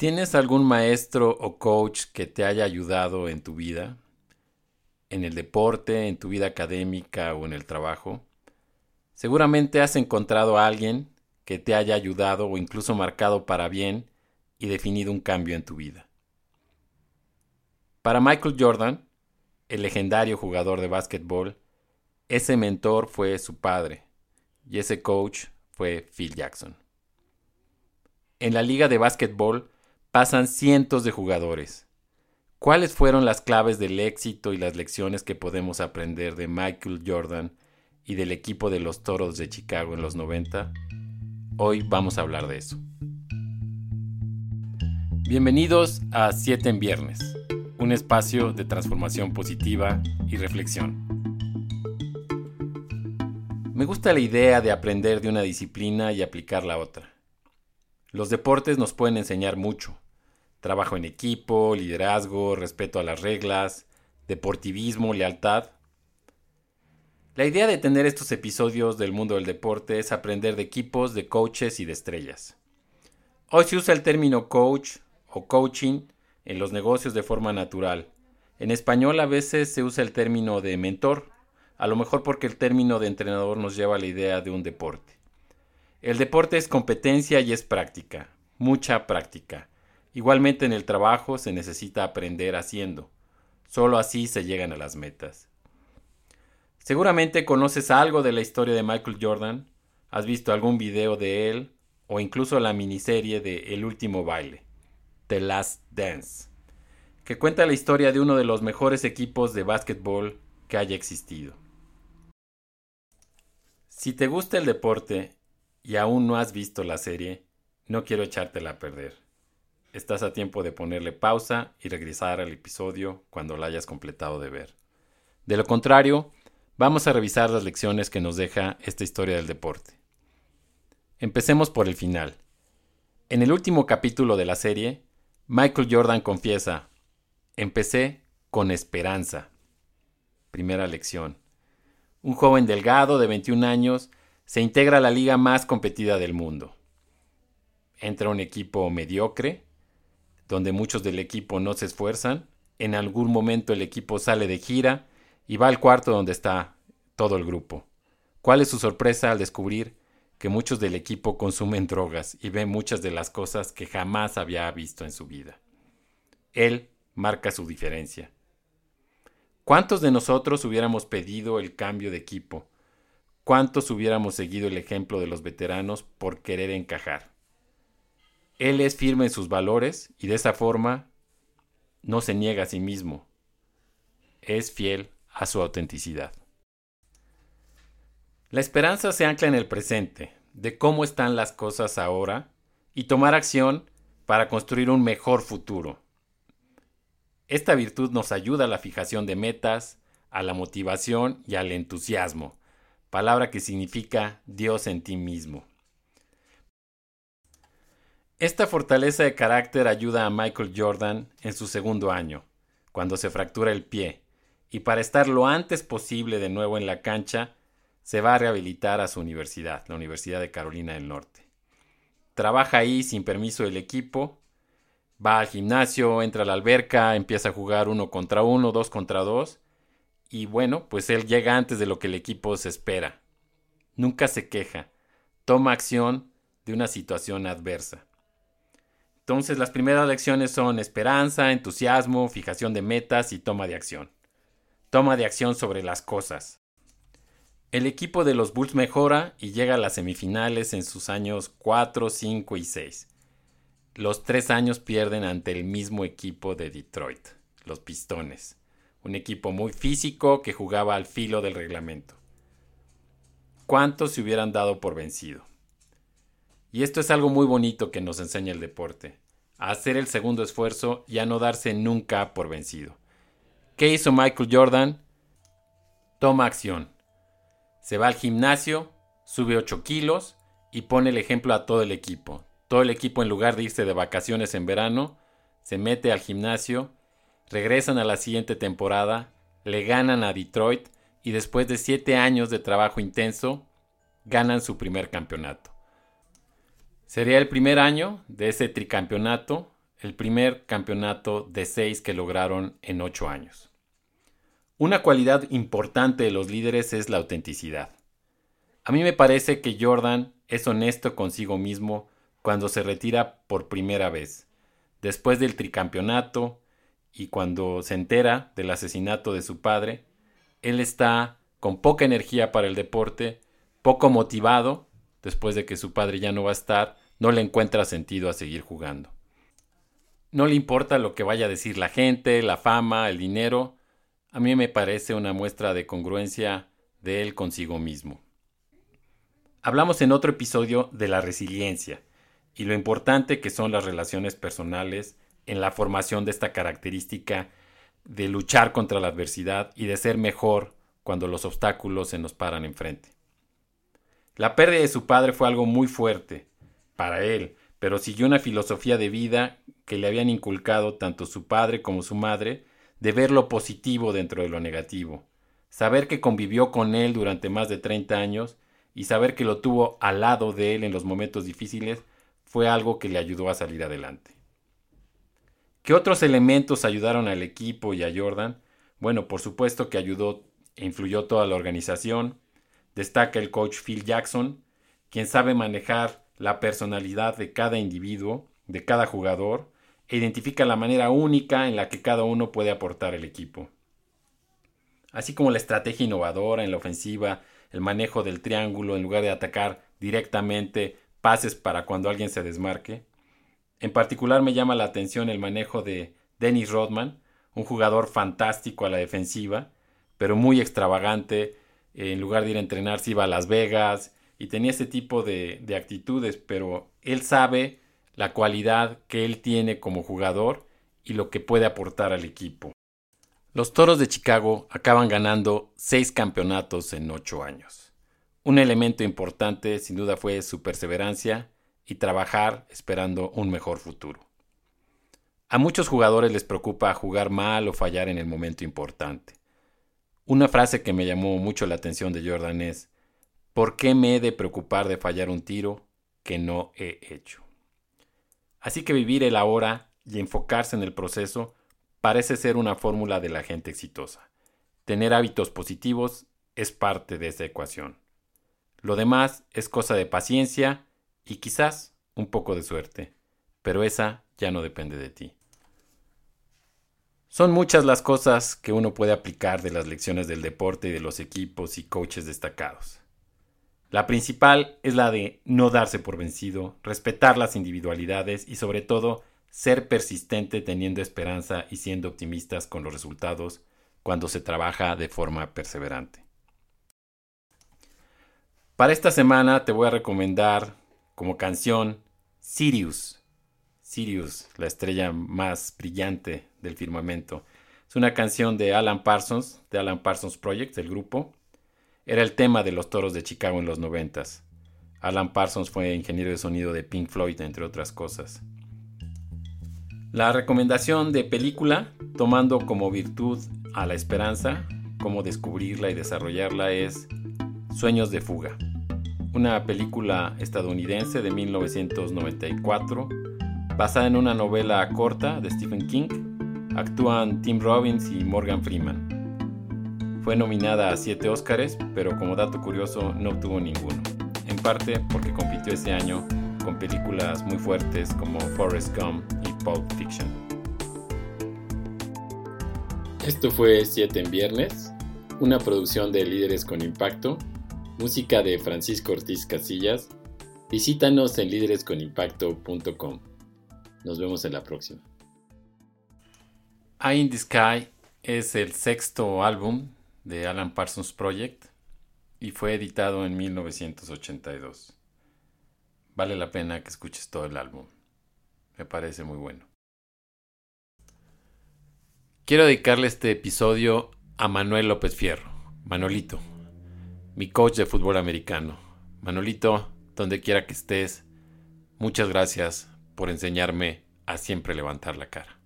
¿Tienes algún maestro o coach que te haya ayudado en tu vida? ¿En el deporte, en tu vida académica o en el trabajo? Seguramente has encontrado a alguien que te haya ayudado o incluso marcado para bien y definido un cambio en tu vida. Para Michael Jordan, el legendario jugador de básquetbol, ese mentor fue su padre y ese coach fue Phil Jackson. En la liga de básquetbol pasan cientos de jugadores. ¿Cuáles fueron las claves del éxito y las lecciones que podemos aprender de Michael Jordan y del equipo de los Toros de Chicago en los 90? Hoy vamos a hablar de eso. Bienvenidos a 7 en Viernes, un espacio de transformación positiva y reflexión. Me gusta la idea de aprender de una disciplina y aplicar la otra. Los deportes nos pueden enseñar mucho. Trabajo en equipo, liderazgo, respeto a las reglas, deportivismo, lealtad. La idea de tener estos episodios del mundo del deporte es aprender de equipos, de coaches y de estrellas. Hoy se usa el término coach o coaching en los negocios de forma natural. En español a veces se usa el término de mentor, a lo mejor porque el término de entrenador nos lleva a la idea de un deporte. El deporte es competencia y es práctica, mucha práctica. Igualmente en el trabajo se necesita aprender haciendo. Solo así se llegan a las metas. Seguramente conoces algo de la historia de Michael Jordan, has visto algún video de él o incluso la miniserie de El último baile, The Last Dance, que cuenta la historia de uno de los mejores equipos de básquetbol que haya existido. Si te gusta el deporte y aún no has visto la serie, no quiero echártela a perder. Estás a tiempo de ponerle pausa y regresar al episodio cuando la hayas completado de ver. De lo contrario, vamos a revisar las lecciones que nos deja esta historia del deporte. Empecemos por el final. En el último capítulo de la serie, Michael Jordan confiesa, empecé con esperanza. Primera lección. Un joven delgado de 21 años se integra a la liga más competida del mundo. Entra un equipo mediocre, donde muchos del equipo no se esfuerzan. En algún momento el equipo sale de gira y va al cuarto donde está todo el grupo. ¿Cuál es su sorpresa al descubrir que muchos del equipo consumen drogas y ven muchas de las cosas que jamás había visto en su vida? Él marca su diferencia. ¿Cuántos de nosotros hubiéramos pedido el cambio de equipo ¿Cuántos hubiéramos seguido el ejemplo de los veteranos por querer encajar? Él es firme en sus valores y de esa forma no se niega a sí mismo. Es fiel a su autenticidad. La esperanza se ancla en el presente, de cómo están las cosas ahora, y tomar acción para construir un mejor futuro. Esta virtud nos ayuda a la fijación de metas, a la motivación y al entusiasmo palabra que significa Dios en ti mismo. Esta fortaleza de carácter ayuda a Michael Jordan en su segundo año, cuando se fractura el pie, y para estar lo antes posible de nuevo en la cancha, se va a rehabilitar a su universidad, la Universidad de Carolina del Norte. Trabaja ahí sin permiso del equipo, va al gimnasio, entra a la alberca, empieza a jugar uno contra uno, dos contra dos, y bueno, pues él llega antes de lo que el equipo se espera. Nunca se queja, toma acción de una situación adversa. Entonces las primeras lecciones son esperanza, entusiasmo, fijación de metas y toma de acción. Toma de acción sobre las cosas. El equipo de los Bulls mejora y llega a las semifinales en sus años 4, 5 y 6. Los tres años pierden ante el mismo equipo de Detroit, los Pistones un equipo muy físico que jugaba al filo del reglamento. ¿Cuántos se hubieran dado por vencido? Y esto es algo muy bonito que nos enseña el deporte, a hacer el segundo esfuerzo y a no darse nunca por vencido. ¿Qué hizo Michael Jordan? Toma acción. Se va al gimnasio, sube 8 kilos y pone el ejemplo a todo el equipo. Todo el equipo en lugar de irse de vacaciones en verano, se mete al gimnasio regresan a la siguiente temporada, le ganan a Detroit y después de siete años de trabajo intenso, ganan su primer campeonato. Sería el primer año de ese tricampeonato el primer campeonato de seis que lograron en ocho años. Una cualidad importante de los líderes es la autenticidad. A mí me parece que Jordan es honesto consigo mismo cuando se retira por primera vez, después del tricampeonato y cuando se entera del asesinato de su padre, él está con poca energía para el deporte, poco motivado, después de que su padre ya no va a estar, no le encuentra sentido a seguir jugando. No le importa lo que vaya a decir la gente, la fama, el dinero. A mí me parece una muestra de congruencia de él consigo mismo. Hablamos en otro episodio de la resiliencia y lo importante que son las relaciones personales en la formación de esta característica de luchar contra la adversidad y de ser mejor cuando los obstáculos se nos paran enfrente. La pérdida de su padre fue algo muy fuerte para él, pero siguió una filosofía de vida que le habían inculcado tanto su padre como su madre, de ver lo positivo dentro de lo negativo, saber que convivió con él durante más de 30 años y saber que lo tuvo al lado de él en los momentos difíciles fue algo que le ayudó a salir adelante. ¿Qué otros elementos ayudaron al equipo y a Jordan? Bueno, por supuesto que ayudó e influyó toda la organización. Destaca el coach Phil Jackson, quien sabe manejar la personalidad de cada individuo, de cada jugador, e identifica la manera única en la que cada uno puede aportar al equipo. Así como la estrategia innovadora en la ofensiva, el manejo del triángulo en lugar de atacar directamente, pases para cuando alguien se desmarque. En particular me llama la atención el manejo de Dennis Rodman, un jugador fantástico a la defensiva, pero muy extravagante. En lugar de ir a entrenar, se iba a Las Vegas y tenía ese tipo de, de actitudes, pero él sabe la cualidad que él tiene como jugador y lo que puede aportar al equipo. Los Toros de Chicago acaban ganando seis campeonatos en ocho años. Un elemento importante sin duda fue su perseverancia y trabajar esperando un mejor futuro. A muchos jugadores les preocupa jugar mal o fallar en el momento importante. Una frase que me llamó mucho la atención de Jordan es, ¿por qué me he de preocupar de fallar un tiro que no he hecho? Así que vivir el ahora y enfocarse en el proceso parece ser una fórmula de la gente exitosa. Tener hábitos positivos es parte de esa ecuación. Lo demás es cosa de paciencia y quizás un poco de suerte, pero esa ya no depende de ti. Son muchas las cosas que uno puede aplicar de las lecciones del deporte y de los equipos y coaches destacados. La principal es la de no darse por vencido, respetar las individualidades y sobre todo ser persistente teniendo esperanza y siendo optimistas con los resultados cuando se trabaja de forma perseverante. Para esta semana te voy a recomendar como canción Sirius Sirius, la estrella más brillante del firmamento. Es una canción de Alan Parsons, de Alan Parsons Project, el grupo. Era el tema de los toros de Chicago en los noventas. Alan Parsons fue ingeniero de sonido de Pink Floyd, entre otras cosas. La recomendación de película, tomando como virtud a la esperanza, cómo descubrirla y desarrollarla, es Sueños de Fuga, una película estadounidense de 1994 basada en una novela corta de Stephen King. Actúan Tim Robbins y Morgan Freeman. Fue nominada a 7 Oscars, pero como dato curioso no obtuvo ninguno, en parte porque compitió ese año con películas muy fuertes como Forrest Gump y Pulp Fiction. Esto fue 7 en viernes, una producción de Líderes con Impacto, música de Francisco Ortiz Casillas. Visítanos en líderesconimpacto.com. Nos vemos en la próxima. Eye in the Sky es el sexto álbum de Alan Parsons Project y fue editado en 1982. Vale la pena que escuches todo el álbum. Me parece muy bueno. Quiero dedicarle este episodio a Manuel López Fierro, Manolito, mi coach de fútbol americano. Manolito, donde quiera que estés, muchas gracias por enseñarme a siempre levantar la cara.